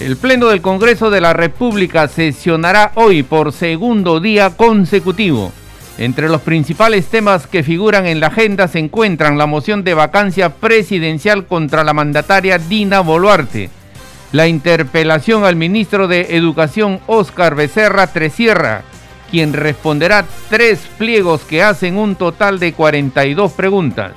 El Pleno del Congreso de la República sesionará hoy por segundo día consecutivo. Entre los principales temas que figuran en la agenda se encuentran la moción de vacancia presidencial contra la mandataria Dina Boluarte, la interpelación al ministro de Educación Óscar Becerra Tresierra, quien responderá tres pliegos que hacen un total de 42 preguntas.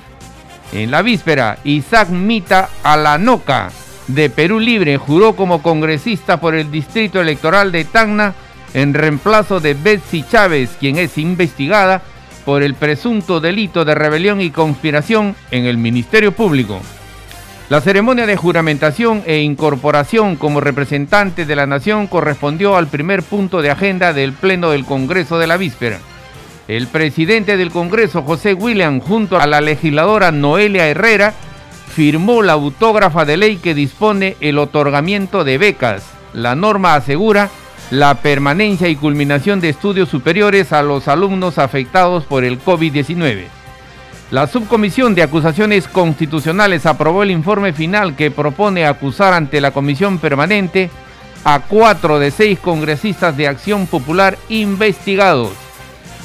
En la víspera, Isaac Mita Alanoca, de Perú Libre juró como congresista por el distrito electoral de Tacna en reemplazo de Betsy Chávez, quien es investigada por el presunto delito de rebelión y conspiración en el Ministerio Público. La ceremonia de juramentación e incorporación como representante de la nación correspondió al primer punto de agenda del Pleno del Congreso de la víspera. El presidente del Congreso, José William, junto a la legisladora Noelia Herrera, firmó la autógrafa de ley que dispone el otorgamiento de becas. La norma asegura la permanencia y culminación de estudios superiores a los alumnos afectados por el COVID-19. La Subcomisión de Acusaciones Constitucionales aprobó el informe final que propone acusar ante la Comisión Permanente a cuatro de seis congresistas de Acción Popular investigados.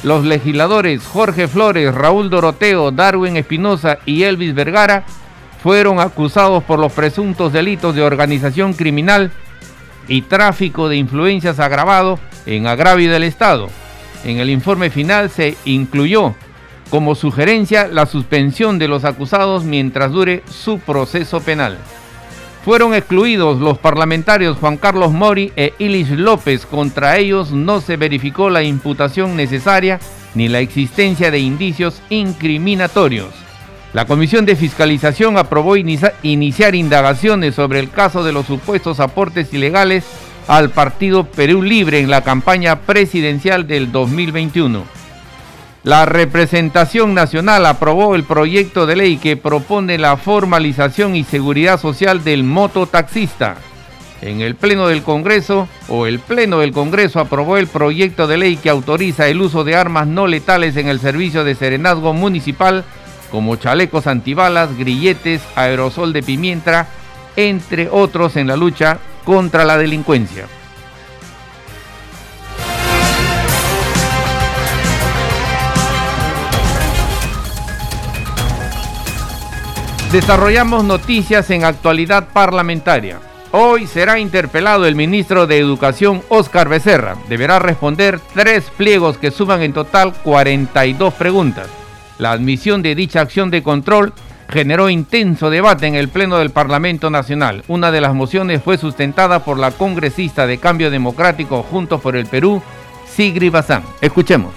Los legisladores Jorge Flores, Raúl Doroteo, Darwin Espinosa y Elvis Vergara fueron acusados por los presuntos delitos de organización criminal y tráfico de influencias agravado en agravio del Estado. En el informe final se incluyó como sugerencia la suspensión de los acusados mientras dure su proceso penal. Fueron excluidos los parlamentarios Juan Carlos Mori e Ilis López. Contra ellos no se verificó la imputación necesaria ni la existencia de indicios incriminatorios. La Comisión de Fiscalización aprobó iniciar indagaciones sobre el caso de los supuestos aportes ilegales al Partido Perú Libre en la campaña presidencial del 2021. La representación nacional aprobó el proyecto de ley que propone la formalización y seguridad social del mototaxista. En el Pleno del Congreso o el Pleno del Congreso aprobó el proyecto de ley que autoriza el uso de armas no letales en el servicio de serenazgo municipal como chalecos antibalas, grilletes, aerosol de pimienta, entre otros en la lucha contra la delincuencia. Desarrollamos noticias en actualidad parlamentaria. Hoy será interpelado el ministro de Educación Óscar Becerra. Deberá responder tres pliegos que suman en total 42 preguntas. La admisión de dicha acción de control generó intenso debate en el Pleno del Parlamento Nacional. Una de las mociones fue sustentada por la congresista de Cambio Democrático Juntos por el Perú, Sigri Bazán. Escuchemos.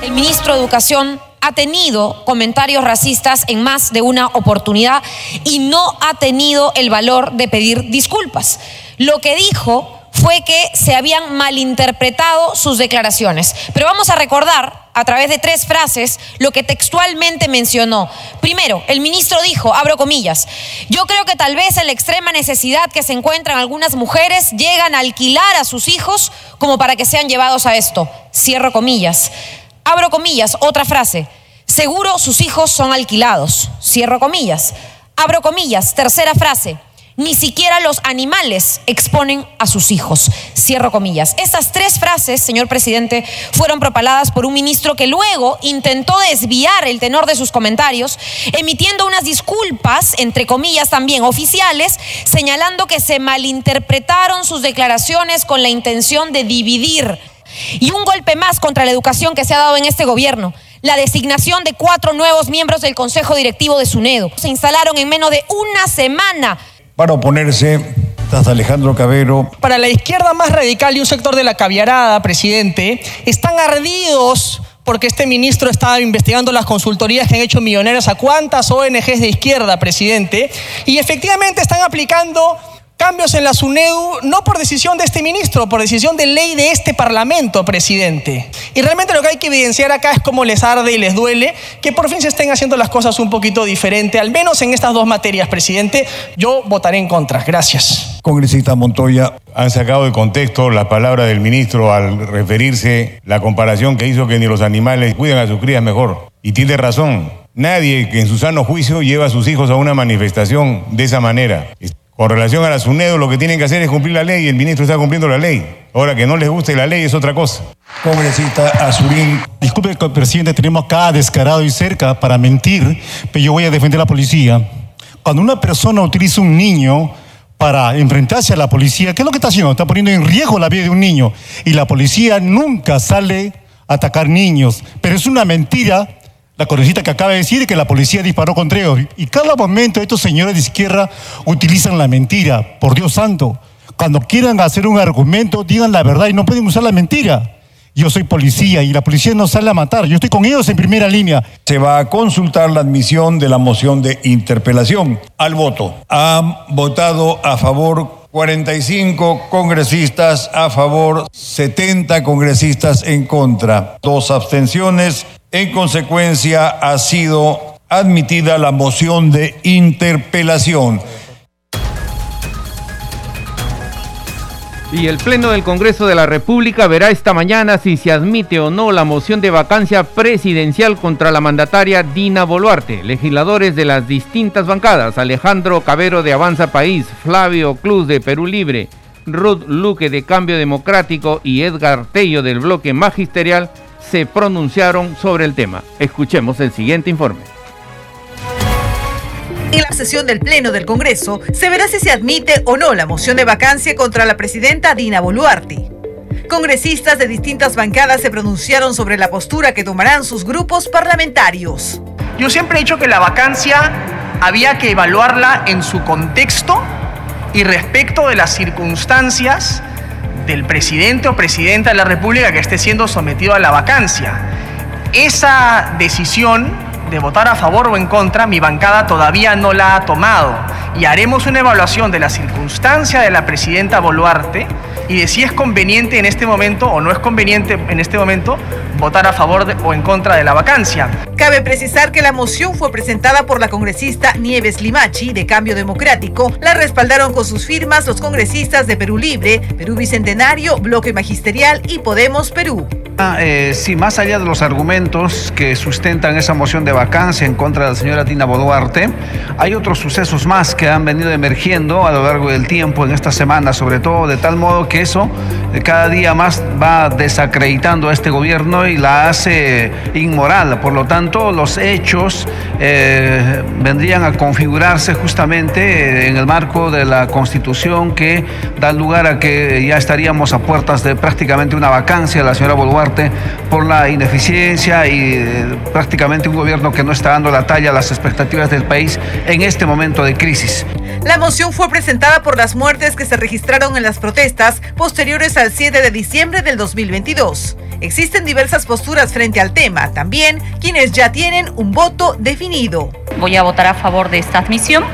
El ministro de Educación ha tenido comentarios racistas en más de una oportunidad y no ha tenido el valor de pedir disculpas. Lo que dijo fue que se habían malinterpretado sus declaraciones. Pero vamos a recordar a través de tres frases lo que textualmente mencionó. Primero, el ministro dijo, abro comillas, yo creo que tal vez en la extrema necesidad que se encuentran algunas mujeres llegan a alquilar a sus hijos como para que sean llevados a esto. Cierro comillas. Abro comillas, otra frase. Seguro sus hijos son alquilados. Cierro comillas. Abro comillas, tercera frase. Ni siquiera los animales exponen a sus hijos. Cierro comillas. Estas tres frases, señor presidente, fueron propaladas por un ministro que luego intentó desviar el tenor de sus comentarios, emitiendo unas disculpas, entre comillas también oficiales, señalando que se malinterpretaron sus declaraciones con la intención de dividir. Y un golpe más contra la educación que se ha dado en este gobierno la designación de cuatro nuevos miembros del Consejo Directivo de SUNEDO. Se instalaron en menos de una semana para oponerse estás Alejandro Cabero. Para la izquierda más radical y un sector de la caviarada, presidente, están ardidos porque este ministro está investigando las consultorías que han hecho millonarios a cuántas ONGs de izquierda, presidente, y efectivamente están aplicando cambios en la SUNEDU no por decisión de este ministro, por decisión de ley de este Parlamento, presidente. Y realmente lo que hay que evidenciar acá es cómo les arde y les duele que por fin se estén haciendo las cosas un poquito diferente, al menos en estas dos materias, presidente. Yo votaré en contra. Gracias. Congresista Montoya. Han sacado de contexto la palabra del ministro al referirse la comparación que hizo que ni los animales cuidan a sus crías mejor. Y tiene razón. Nadie que en su sano juicio lleva a sus hijos a una manifestación de esa manera. Con relación a la SUNEDO, lo que tienen que hacer es cumplir la ley y el ministro está cumpliendo la ley. Ahora que no les guste la ley es otra cosa. Congresista Azurín. Disculpe, presidente, tenemos acá descarado y cerca para mentir, pero yo voy a defender a la policía. Cuando una persona utiliza un niño para enfrentarse a la policía, ¿qué es lo que está haciendo? Está poniendo en riesgo la vida de un niño. Y la policía nunca sale a atacar niños. Pero es una mentira la congresista que acaba de decir que la policía disparó contra ellos. Y cada momento estos señores de izquierda utilizan la mentira. Por Dios santo, cuando quieran hacer un argumento, digan la verdad y no pueden usar la mentira. Yo soy policía y la policía no sale a matar. Yo estoy con ellos en primera línea. Se va a consultar la admisión de la moción de interpelación. Al voto. Han votado a favor 45 congresistas a favor, 70 congresistas en contra, dos abstenciones. En consecuencia, ha sido admitida la moción de interpelación. Y el Pleno del Congreso de la República verá esta mañana si se admite o no la moción de vacancia presidencial contra la mandataria Dina Boluarte. Legisladores de las distintas bancadas, Alejandro Cabero de Avanza País, Flavio Cruz de Perú Libre, Ruth Luque de Cambio Democrático y Edgar Tello del Bloque Magisterial se pronunciaron sobre el tema. Escuchemos el siguiente informe. En la sesión del Pleno del Congreso se verá si se admite o no la moción de vacancia contra la presidenta Dina Boluarte. Congresistas de distintas bancadas se pronunciaron sobre la postura que tomarán sus grupos parlamentarios. Yo siempre he dicho que la vacancia había que evaluarla en su contexto y respecto de las circunstancias del presidente o presidenta de la República que esté siendo sometido a la vacancia. Esa decisión de votar a favor o en contra, mi bancada todavía no la ha tomado. Y haremos una evaluación de la circunstancia de la presidenta Boluarte y de si es conveniente en este momento o no es conveniente en este momento votar a favor o en contra de la vacancia. Cabe precisar que la moción fue presentada por la congresista Nieves Limachi de Cambio Democrático. La respaldaron con sus firmas los congresistas de Perú Libre, Perú Bicentenario, Bloque Magisterial y Podemos Perú. Ah, eh, sí, más allá de los argumentos que sustentan esa moción de vacancia en contra de la señora Tina Boluarte, hay otros sucesos más que han venido emergiendo a lo largo del tiempo en esta semana, sobre todo de tal modo que eso eh, cada día más va desacreditando a este gobierno y la hace inmoral. Por lo tanto, los hechos eh, vendrían a configurarse justamente en el marco de la Constitución que da lugar a que ya estaríamos a puertas de prácticamente una vacancia de la señora Boluarte por la ineficiencia y eh, prácticamente un gobierno que no está dando la talla a las expectativas del país en este momento de crisis. La moción fue presentada por las muertes que se registraron en las protestas posteriores al 7 de diciembre del 2022. Existen diversas posturas frente al tema, también quienes ya tienen un voto definido. Voy a votar a favor de esta admisión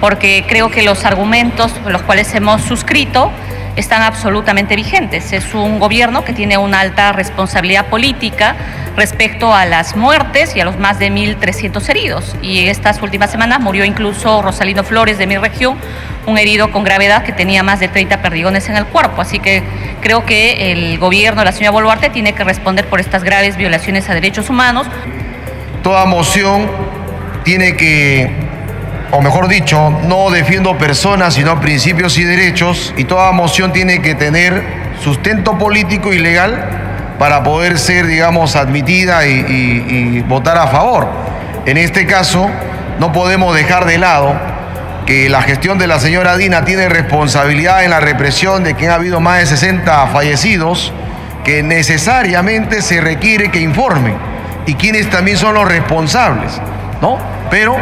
porque creo que los argumentos los cuales hemos suscrito están absolutamente vigentes. Es un gobierno que tiene una alta responsabilidad política respecto a las muertes y a los más de 1.300 heridos. Y estas últimas semanas murió incluso Rosalino Flores de mi región, un herido con gravedad que tenía más de 30 perdigones en el cuerpo. Así que creo que el gobierno de la señora Boluarte tiene que responder por estas graves violaciones a derechos humanos. Toda moción tiene que o mejor dicho, no defiendo personas, sino principios y derechos, y toda moción tiene que tener sustento político y legal para poder ser, digamos, admitida y, votar a favor. En este caso, no podemos dejar de lado que la gestión de la señora Dina tiene responsabilidad en la represión de que ha habido más de 60 fallecidos, que necesariamente se requiere que informen y quienes también son los responsables, ¿no? Pero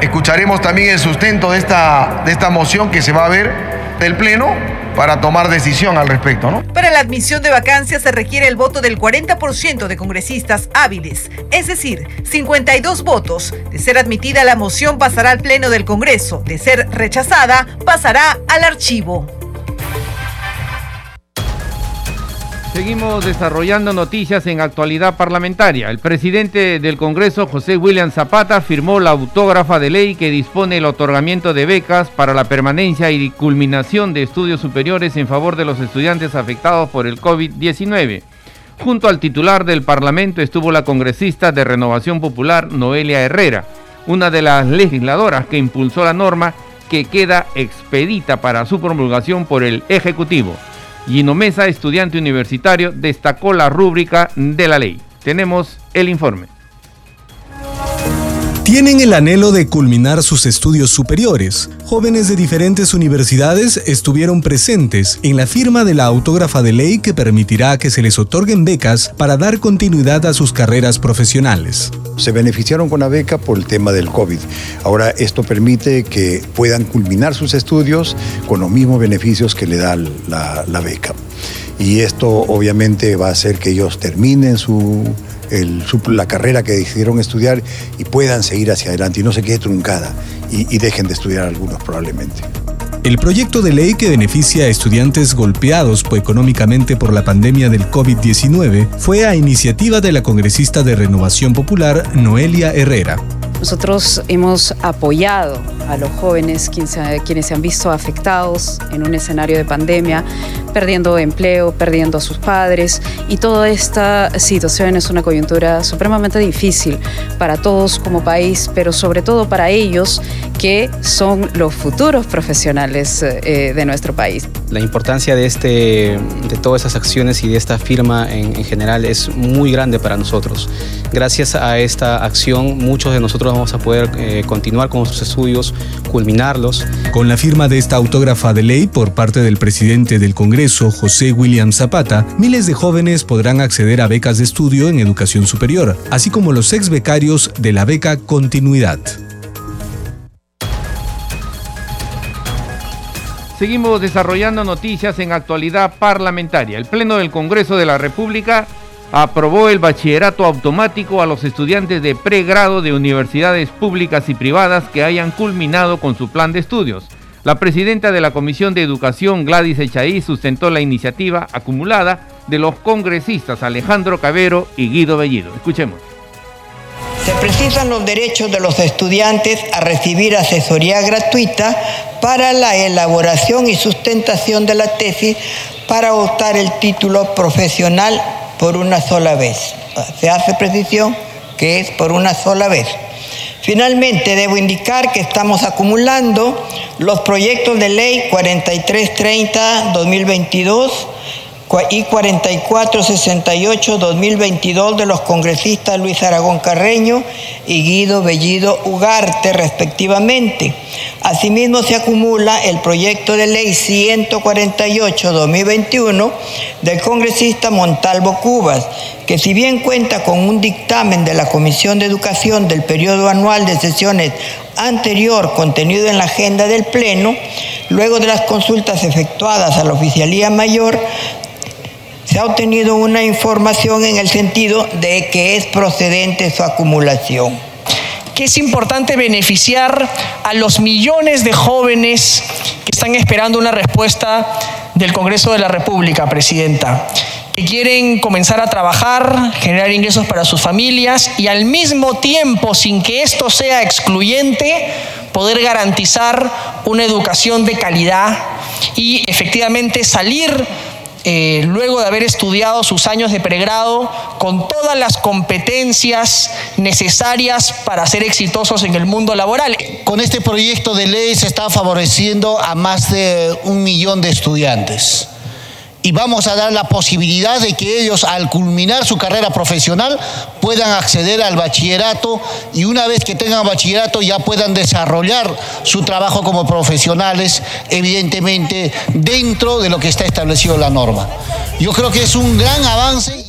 escucharemos también el sustento de esta, de esta moción que se va a ver del Pleno para tomar decisión al respecto, ¿no? Para la admisión de vacancias se requiere el voto del 40% de congresistas hábiles, es decir, 52 votos. De ser admitida la moción pasará al Pleno del Congreso, de ser rechazada pasará al archivo. Seguimos desarrollando noticias en actualidad parlamentaria. El presidente del Congreso, José William Zapata, firmó la autógrafa de ley que dispone el otorgamiento de becas para la permanencia y culminación de estudios superiores en favor de los estudiantes afectados por el COVID-19. Junto al titular del Parlamento estuvo la congresista de Renovación Popular, Noelia Herrera, una de las legisladoras que impulsó la norma que queda expedita para su promulgación por el Ejecutivo. Gino Mesa, estudiante universitario, destacó la rúbrica de la ley. Tenemos el informe. Tienen el anhelo de culminar sus estudios superiores. Jóvenes de diferentes universidades estuvieron presentes en la firma de la autógrafa de ley que permitirá que se les otorguen becas para dar continuidad a sus carreras profesionales. Se beneficiaron con la beca por el tema del COVID. Ahora esto permite que puedan culminar sus estudios con los mismos beneficios que le da la, la beca. Y esto obviamente va a hacer que ellos terminen su la carrera que decidieron estudiar y puedan seguir hacia adelante y no se quede truncada y, y dejen de estudiar algunos probablemente. El proyecto de ley que beneficia a estudiantes golpeados económicamente por la pandemia del COVID-19 fue a iniciativa de la congresista de Renovación Popular, Noelia Herrera. Nosotros hemos apoyado a los jóvenes quienes se han visto afectados en un escenario de pandemia, perdiendo empleo, perdiendo a sus padres y toda esta situación es una coyuntura supremamente difícil para todos como país, pero sobre todo para ellos que son los futuros profesionales eh, de nuestro país. La importancia de, este, de todas esas acciones y de esta firma en, en general es muy grande para nosotros. Gracias a esta acción muchos de nosotros vamos a poder eh, continuar con nuestros estudios, culminarlos. Con la firma de esta autógrafa de ley por parte del presidente del Congreso, José William Zapata, miles de jóvenes podrán acceder a becas de estudio en educación superior, así como los ex becarios de la beca Continuidad. Seguimos desarrollando noticias en actualidad parlamentaria. El Pleno del Congreso de la República aprobó el bachillerato automático a los estudiantes de pregrado de universidades públicas y privadas que hayan culminado con su plan de estudios. La presidenta de la Comisión de Educación, Gladys Echaí, sustentó la iniciativa acumulada de los congresistas Alejandro Cabero y Guido Bellido. Escuchemos. Se precisan los derechos de los estudiantes a recibir asesoría gratuita para la elaboración y sustentación de la tesis para optar el título profesional por una sola vez. Se hace precisión que es por una sola vez. Finalmente, debo indicar que estamos acumulando los proyectos de ley 4330-2022 y 4468-2022 de los congresistas Luis Aragón Carreño y Guido Bellido Ugarte, respectivamente. Asimismo, se acumula el proyecto de ley 148-2021 del congresista Montalvo Cubas, que si bien cuenta con un dictamen de la Comisión de Educación del periodo anual de sesiones anterior contenido en la agenda del Pleno, luego de las consultas efectuadas a la Oficialía Mayor, ha obtenido una información en el sentido de que es procedente su acumulación. Que es importante beneficiar a los millones de jóvenes que están esperando una respuesta del Congreso de la República, Presidenta, que quieren comenzar a trabajar, generar ingresos para sus familias y al mismo tiempo, sin que esto sea excluyente, poder garantizar una educación de calidad y efectivamente salir eh, luego de haber estudiado sus años de pregrado con todas las competencias necesarias para ser exitosos en el mundo laboral. Con este proyecto de ley se está favoreciendo a más de un millón de estudiantes y vamos a dar la posibilidad de que ellos al culminar su carrera profesional puedan acceder al bachillerato y una vez que tengan bachillerato ya puedan desarrollar su trabajo como profesionales, evidentemente dentro de lo que está establecido la norma. Yo creo que es un gran avance.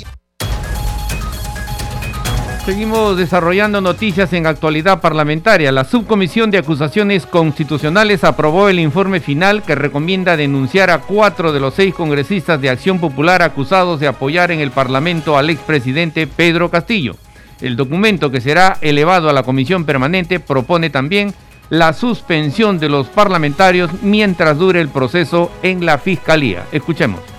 Seguimos desarrollando noticias en actualidad parlamentaria. La Subcomisión de Acusaciones Constitucionales aprobó el informe final que recomienda denunciar a cuatro de los seis congresistas de Acción Popular acusados de apoyar en el Parlamento al expresidente Pedro Castillo. El documento que será elevado a la Comisión Permanente propone también la suspensión de los parlamentarios mientras dure el proceso en la Fiscalía. Escuchemos.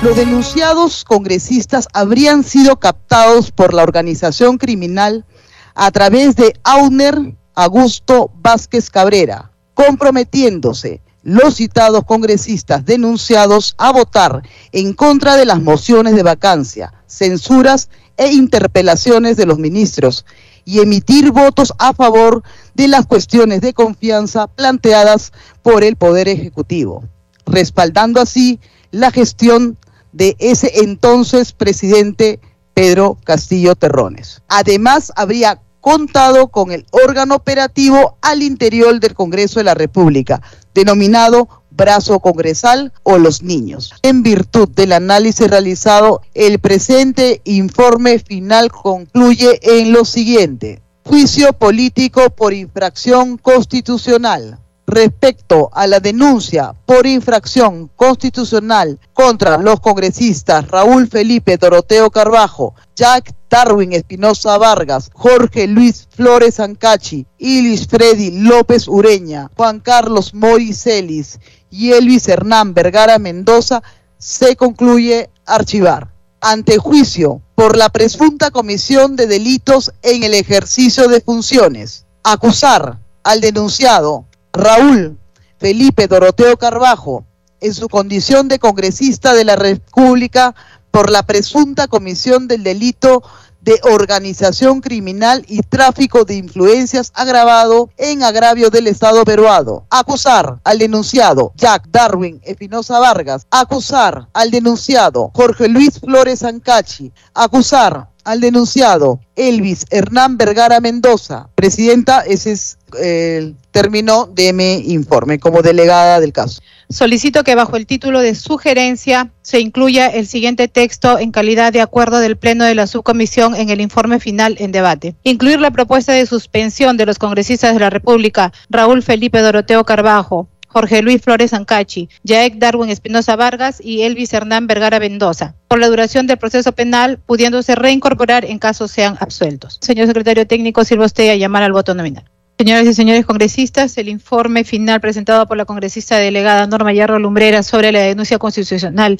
Los denunciados congresistas habrían sido captados por la organización criminal a través de Auner Augusto Vázquez Cabrera, comprometiéndose los citados congresistas denunciados a votar en contra de las mociones de vacancia, censuras e interpelaciones de los ministros y emitir votos a favor de las cuestiones de confianza planteadas por el Poder Ejecutivo, respaldando así la gestión de ese entonces presidente Pedro Castillo Terrones. Además, habría contado con el órgano operativo al interior del Congreso de la República, denominado brazo congresal o los niños. En virtud del análisis realizado, el presente informe final concluye en lo siguiente. Juicio político por infracción constitucional respecto a la denuncia por infracción constitucional contra los congresistas Raúl Felipe Doroteo Carbajo, Jack Darwin Espinosa Vargas, Jorge Luis Flores Ancachi, Ilis Freddy López Ureña, Juan Carlos Moricelis y Elvis Hernán Vergara Mendoza, se concluye archivar. Ante juicio por la presunta comisión de delitos en el ejercicio de funciones. Acusar al denunciado Raúl Felipe Doroteo Carbajo, en su condición de congresista de la República por la presunta comisión del delito de organización criminal y tráfico de influencias agravado en agravio del Estado peruano. Acusar al denunciado Jack Darwin Espinosa Vargas. Acusar al denunciado Jorge Luis Flores Ancachi. Acusar al denunciado Elvis Hernán Vergara Mendoza. Presidenta, ese es el término de mi informe como delegada del caso. Solicito que bajo el título de sugerencia se incluya el siguiente texto en calidad de acuerdo del Pleno de la Subcomisión en el informe final en debate. Incluir la propuesta de suspensión de los congresistas de la República, Raúl Felipe Doroteo Carbajo, Jorge Luis Flores Ancachi, Jaek Darwin Espinosa Vargas y Elvis Hernán Vergara Mendoza, por la duración del proceso penal, pudiéndose reincorporar en caso sean absueltos. Señor secretario técnico, sirva usted a llamar al voto nominal. Señoras y señores congresistas, el informe final presentado por la congresista delegada Norma Yarro Lumbrera sobre la denuncia constitucional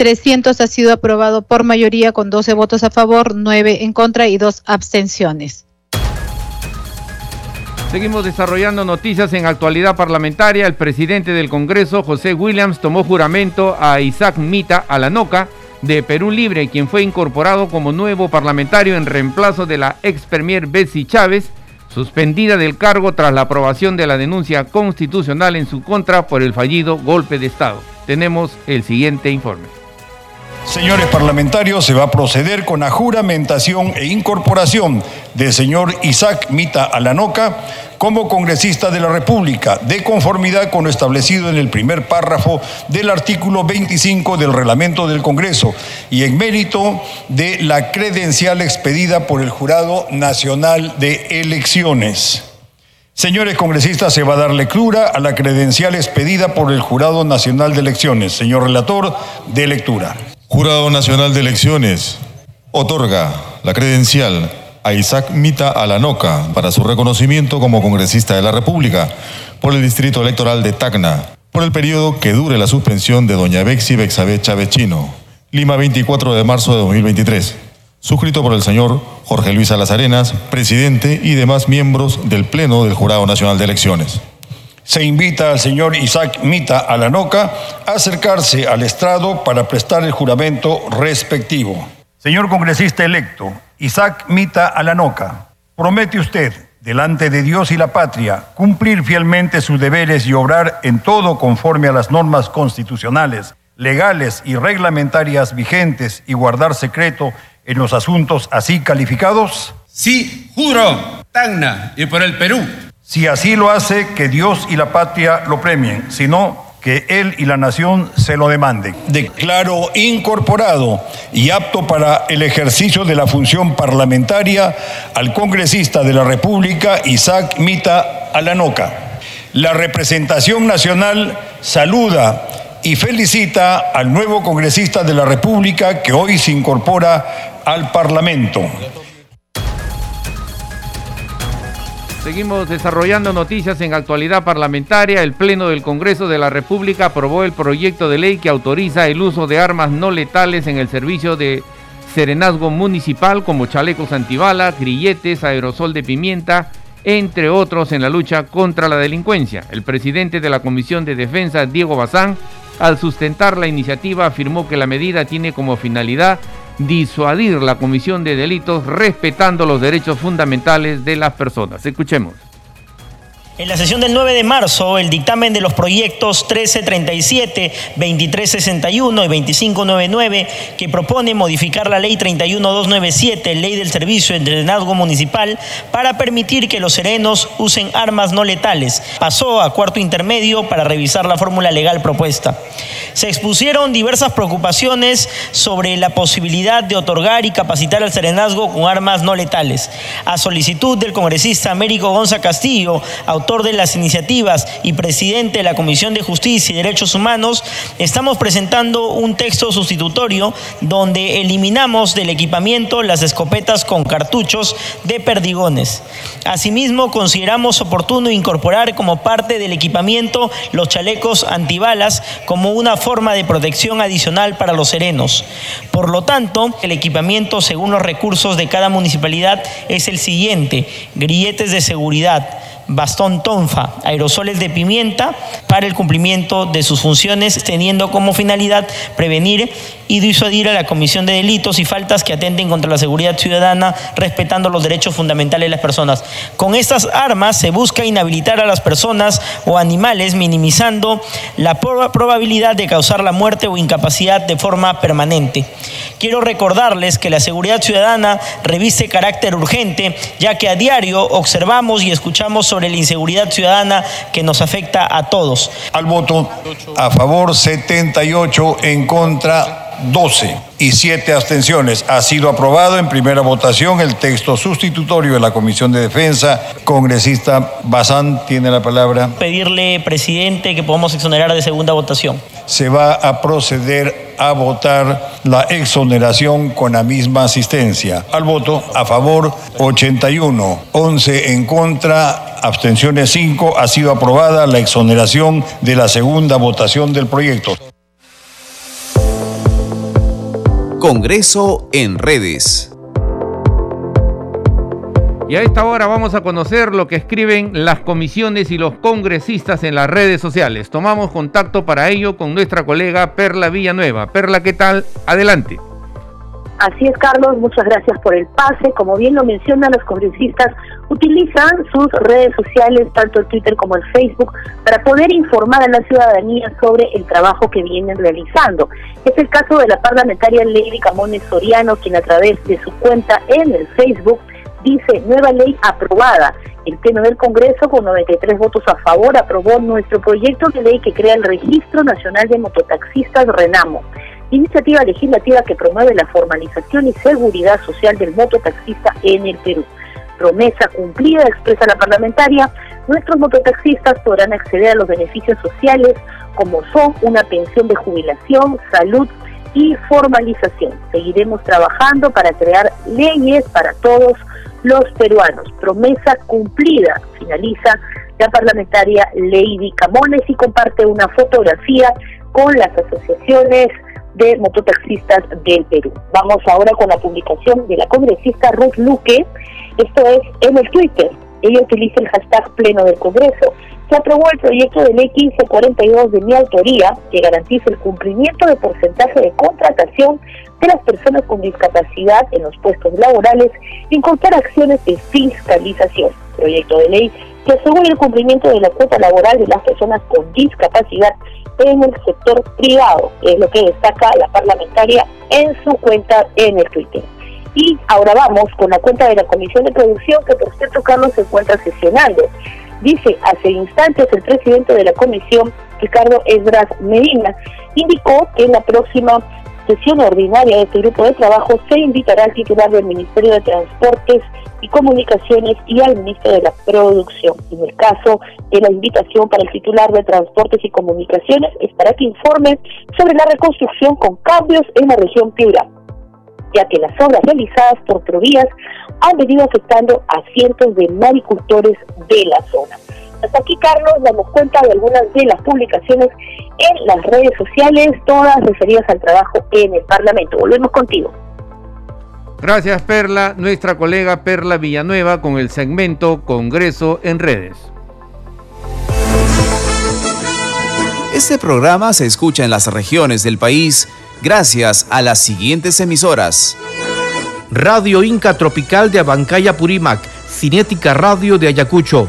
300 ha sido aprobado por mayoría con 12 votos a favor, 9 en contra y 2 abstenciones. Seguimos desarrollando noticias en actualidad parlamentaria. El presidente del Congreso, José Williams, tomó juramento a Isaac Mita Alanoca de Perú Libre, quien fue incorporado como nuevo parlamentario en reemplazo de la ex premier Betsy Chávez, suspendida del cargo tras la aprobación de la denuncia constitucional en su contra por el fallido golpe de Estado. Tenemos el siguiente informe. Señores parlamentarios, se va a proceder con la juramentación e incorporación del señor Isaac Mita Alanoca como congresista de la República, de conformidad con lo establecido en el primer párrafo del artículo 25 del reglamento del Congreso y en mérito de la credencial expedida por el Jurado Nacional de Elecciones. Señores congresistas, se va a dar lectura a la credencial expedida por el Jurado Nacional de Elecciones. Señor relator, de lectura. Jurado Nacional de Elecciones otorga la credencial a Isaac Mita Alanoca para su reconocimiento como congresista de la República por el Distrito Electoral de Tacna, por el periodo que dure la suspensión de doña Bexi Bexabe Chávez Chino, Lima 24 de marzo de 2023, suscrito por el señor Jorge Luis Alazarenas, presidente y demás miembros del Pleno del Jurado Nacional de Elecciones se invita al señor Isaac Mita Alanoca a acercarse al estrado para prestar el juramento respectivo. Señor congresista electo, Isaac Mita Alanoca, promete usted, delante de Dios y la patria, cumplir fielmente sus deberes y obrar en todo conforme a las normas constitucionales, legales y reglamentarias vigentes y guardar secreto en los asuntos así calificados? Sí, juro, Tacna y por el Perú si así lo hace, que Dios y la patria lo premien. Si no, que él y la nación se lo demanden. Declaro incorporado y apto para el ejercicio de la función parlamentaria al congresista de la República, Isaac Mita Alanoca. La representación nacional saluda y felicita al nuevo congresista de la República que hoy se incorpora al Parlamento. Seguimos desarrollando noticias en actualidad parlamentaria. El Pleno del Congreso de la República aprobó el proyecto de ley que autoriza el uso de armas no letales en el servicio de serenazgo municipal como chalecos antibalas, grilletes, aerosol de pimienta, entre otros en la lucha contra la delincuencia. El presidente de la Comisión de Defensa, Diego Bazán, al sustentar la iniciativa afirmó que la medida tiene como finalidad disuadir la comisión de delitos respetando los derechos fundamentales de las personas. Escuchemos. En la sesión del 9 de marzo, el dictamen de los proyectos 1337, 2361 y 2599, que propone modificar la ley 31297, ley del servicio de entrenazgo municipal, para permitir que los serenos usen armas no letales, pasó a cuarto intermedio para revisar la fórmula legal propuesta. Se expusieron diversas preocupaciones sobre la posibilidad de otorgar y capacitar al serenazgo con armas no letales. A solicitud del congresista Américo Gonza Castillo, autor de las iniciativas y presidente de la Comisión de Justicia y Derechos Humanos, estamos presentando un texto sustitutorio donde eliminamos del equipamiento las escopetas con cartuchos de perdigones. Asimismo, consideramos oportuno incorporar como parte del equipamiento los chalecos antibalas como una forma de protección adicional para los serenos. Por lo tanto, el equipamiento según los recursos de cada municipalidad es el siguiente, grilletes de seguridad, bastón tonfa, aerosoles de pimienta para el cumplimiento de sus funciones, teniendo como finalidad prevenir y disuadir a la comisión de delitos y faltas que atenten contra la seguridad ciudadana, respetando los derechos fundamentales de las personas. Con estas armas se busca inhabilitar a las personas o animales, minimizando la probabilidad de causar la muerte o incapacidad de forma permanente. Quiero recordarles que la seguridad ciudadana reviste carácter urgente, ya que a diario observamos y escuchamos sobre la inseguridad ciudadana que nos afecta a todos. Al voto a favor 78, en contra 12 y 7 abstenciones. Ha sido aprobado en primera votación el texto sustitutorio de la Comisión de Defensa. Congresista Bazán tiene la palabra. Pedirle, presidente, que podamos exonerar de segunda votación. Se va a proceder a votar la exoneración con la misma asistencia. Al voto a favor 81, 11 en contra, abstenciones 5. Ha sido aprobada la exoneración de la segunda votación del proyecto. Congreso en redes. Y a esta hora vamos a conocer lo que escriben las comisiones y los congresistas en las redes sociales. Tomamos contacto para ello con nuestra colega Perla Villanueva. Perla, ¿qué tal? Adelante. Así es, Carlos, muchas gracias por el pase. Como bien lo mencionan los congresistas, utilizan sus redes sociales, tanto el Twitter como el Facebook, para poder informar a la ciudadanía sobre el trabajo que vienen realizando. Es el caso de la parlamentaria Lady Camones Soriano, quien a través de su cuenta en el Facebook dice, nueva ley aprobada. El Pleno del Congreso, con 93 votos a favor, aprobó nuestro proyecto de ley que crea el Registro Nacional de Mototaxistas RENAMO iniciativa legislativa que promueve la formalización y seguridad social del mototaxista en el Perú. Promesa cumplida, expresa la parlamentaria, nuestros mototaxistas podrán acceder a los beneficios sociales como son una pensión de jubilación, salud y formalización. Seguiremos trabajando para crear leyes para todos los peruanos. Promesa cumplida, finaliza la parlamentaria Lady Camones y comparte una fotografía con las asociaciones de mototaxistas del Perú. Vamos ahora con la publicación de la congresista Ruth Luque, esto es en el Twitter. Ella utiliza el hashtag pleno del Congreso. Se aprobó el proyecto de ley 1542 de mi autoría que garantiza el cumplimiento de porcentaje de contratación de las personas con discapacidad en los puestos laborales y incorpora acciones de fiscalización. Proyecto de ley que asegura el cumplimiento de la cuota laboral de las personas con discapacidad en el sector privado, es lo que destaca la parlamentaria en su cuenta en el Twitter. Y ahora vamos con la cuenta de la Comisión de Producción, que por cierto Carlos se encuentra sesionando. Dice, hace instantes el presidente de la comisión, Ricardo Esdras Medina, indicó que en la próxima sesión ordinaria de este grupo de trabajo se invitará al titular del Ministerio de Transportes y Comunicaciones y al ministro de la Producción. En el caso de la invitación para el titular de Transportes y Comunicaciones es para que informe sobre la reconstrucción con cambios en la región Piura, ya que las obras realizadas por Provías han venido afectando a cientos de maricultores de la zona. Hasta aquí, Carlos, damos cuenta de algunas de las publicaciones en las redes sociales, todas referidas al trabajo en el Parlamento. Volvemos contigo. Gracias, Perla. Nuestra colega Perla Villanueva con el segmento Congreso en redes. Este programa se escucha en las regiones del país gracias a las siguientes emisoras. Radio Inca Tropical de Abancaya Purímac, Cinética Radio de Ayacucho,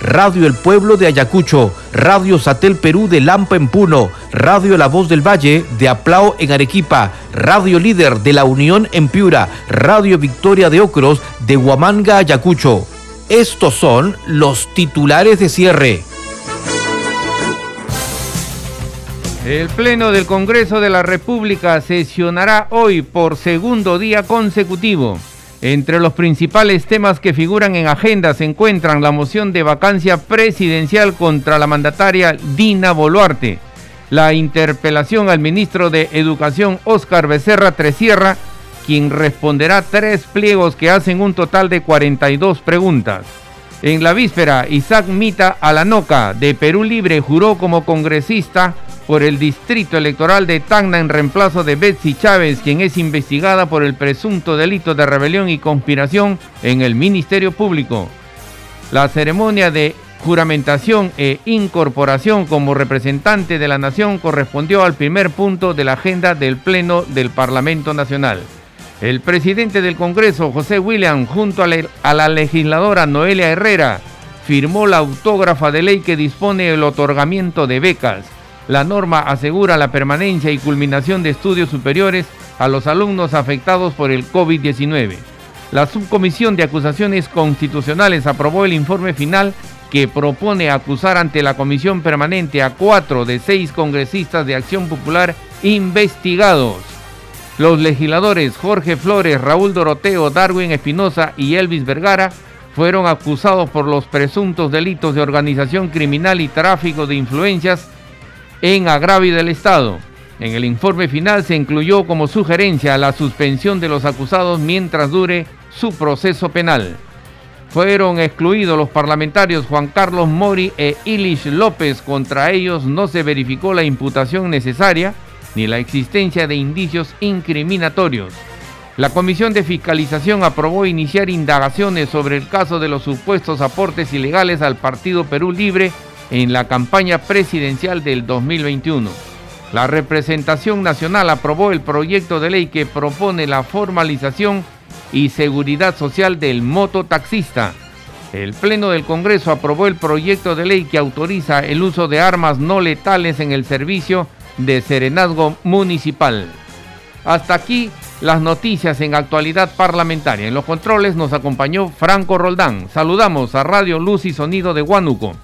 Radio El Pueblo de Ayacucho, Radio Satel Perú de Lampa en Puno, Radio La Voz del Valle de Aplao en Arequipa, Radio Líder de La Unión en Piura, Radio Victoria de Ocros de Huamanga, Ayacucho. Estos son los titulares de cierre. El Pleno del Congreso de la República sesionará hoy por segundo día consecutivo. Entre los principales temas que figuran en agenda se encuentran la moción de vacancia presidencial contra la mandataria Dina Boluarte, la interpelación al ministro de Educación Óscar Becerra Tresierra, quien responderá tres pliegos que hacen un total de 42 preguntas. En la víspera, Isaac Mita Alanoca, de Perú Libre, juró como congresista por el distrito electoral de Tacna en reemplazo de Betsy Chávez, quien es investigada por el presunto delito de rebelión y conspiración en el Ministerio Público. La ceremonia de juramentación e incorporación como representante de la nación correspondió al primer punto de la agenda del Pleno del Parlamento Nacional. El presidente del Congreso, José William, junto a la, legisladora Noelia Herrera, firmó la autógrafa de ley que dispone el otorgamiento de becas. La norma asegura la permanencia y culminación de estudios superiores a los alumnos afectados por el COVID-19. La Subcomisión de Acusaciones Constitucionales aprobó el informe final que propone acusar ante la Comisión Permanente a cuatro de seis congresistas de Acción Popular investigados. Los legisladores Jorge Flores, Raúl Doroteo, Darwin Espinosa y Elvis Vergara fueron acusados por los presuntos delitos de organización criminal y tráfico de influencias en agravio del Estado. En el informe final se incluyó como sugerencia la suspensión de los acusados mientras dure su proceso penal. Fueron excluidos los parlamentarios Juan Carlos Mori e Ilish López. Contra ellos no se verificó la imputación necesaria ni la existencia de indicios incriminatorios. La Comisión de Fiscalización aprobó iniciar indagaciones sobre el caso de los supuestos aportes ilegales al Partido Perú Libre en la campaña presidencial del 2021. La representación nacional aprobó el proyecto de ley que propone la formalización y seguridad social del mototaxista. El Pleno del Congreso aprobó el proyecto de ley que autoriza el uso de armas no letales en el servicio de serenazgo municipal. Hasta aquí las noticias en actualidad parlamentaria. En los controles nos acompañó Franco Roldán. Saludamos a Radio Luz y Sonido de Huánuco.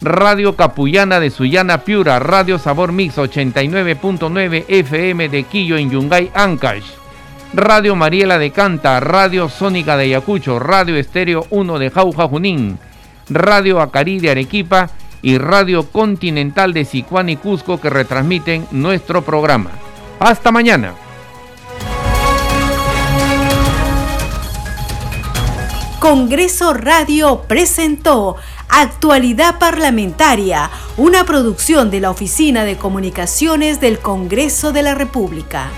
Radio Capullana de Sullana Piura, Radio Sabor Mix 89.9 FM de Quillo en Yungay, Ancash, Radio Mariela de Canta, Radio Sónica de Ayacucho, Radio Estéreo 1 de Jauja Junín, Radio Acari de Arequipa y Radio Continental de Sicuán y Cusco que retransmiten nuestro programa. Hasta mañana. Congreso Radio presentó Actualidad Parlamentaria, una producción de la Oficina de Comunicaciones del Congreso de la República.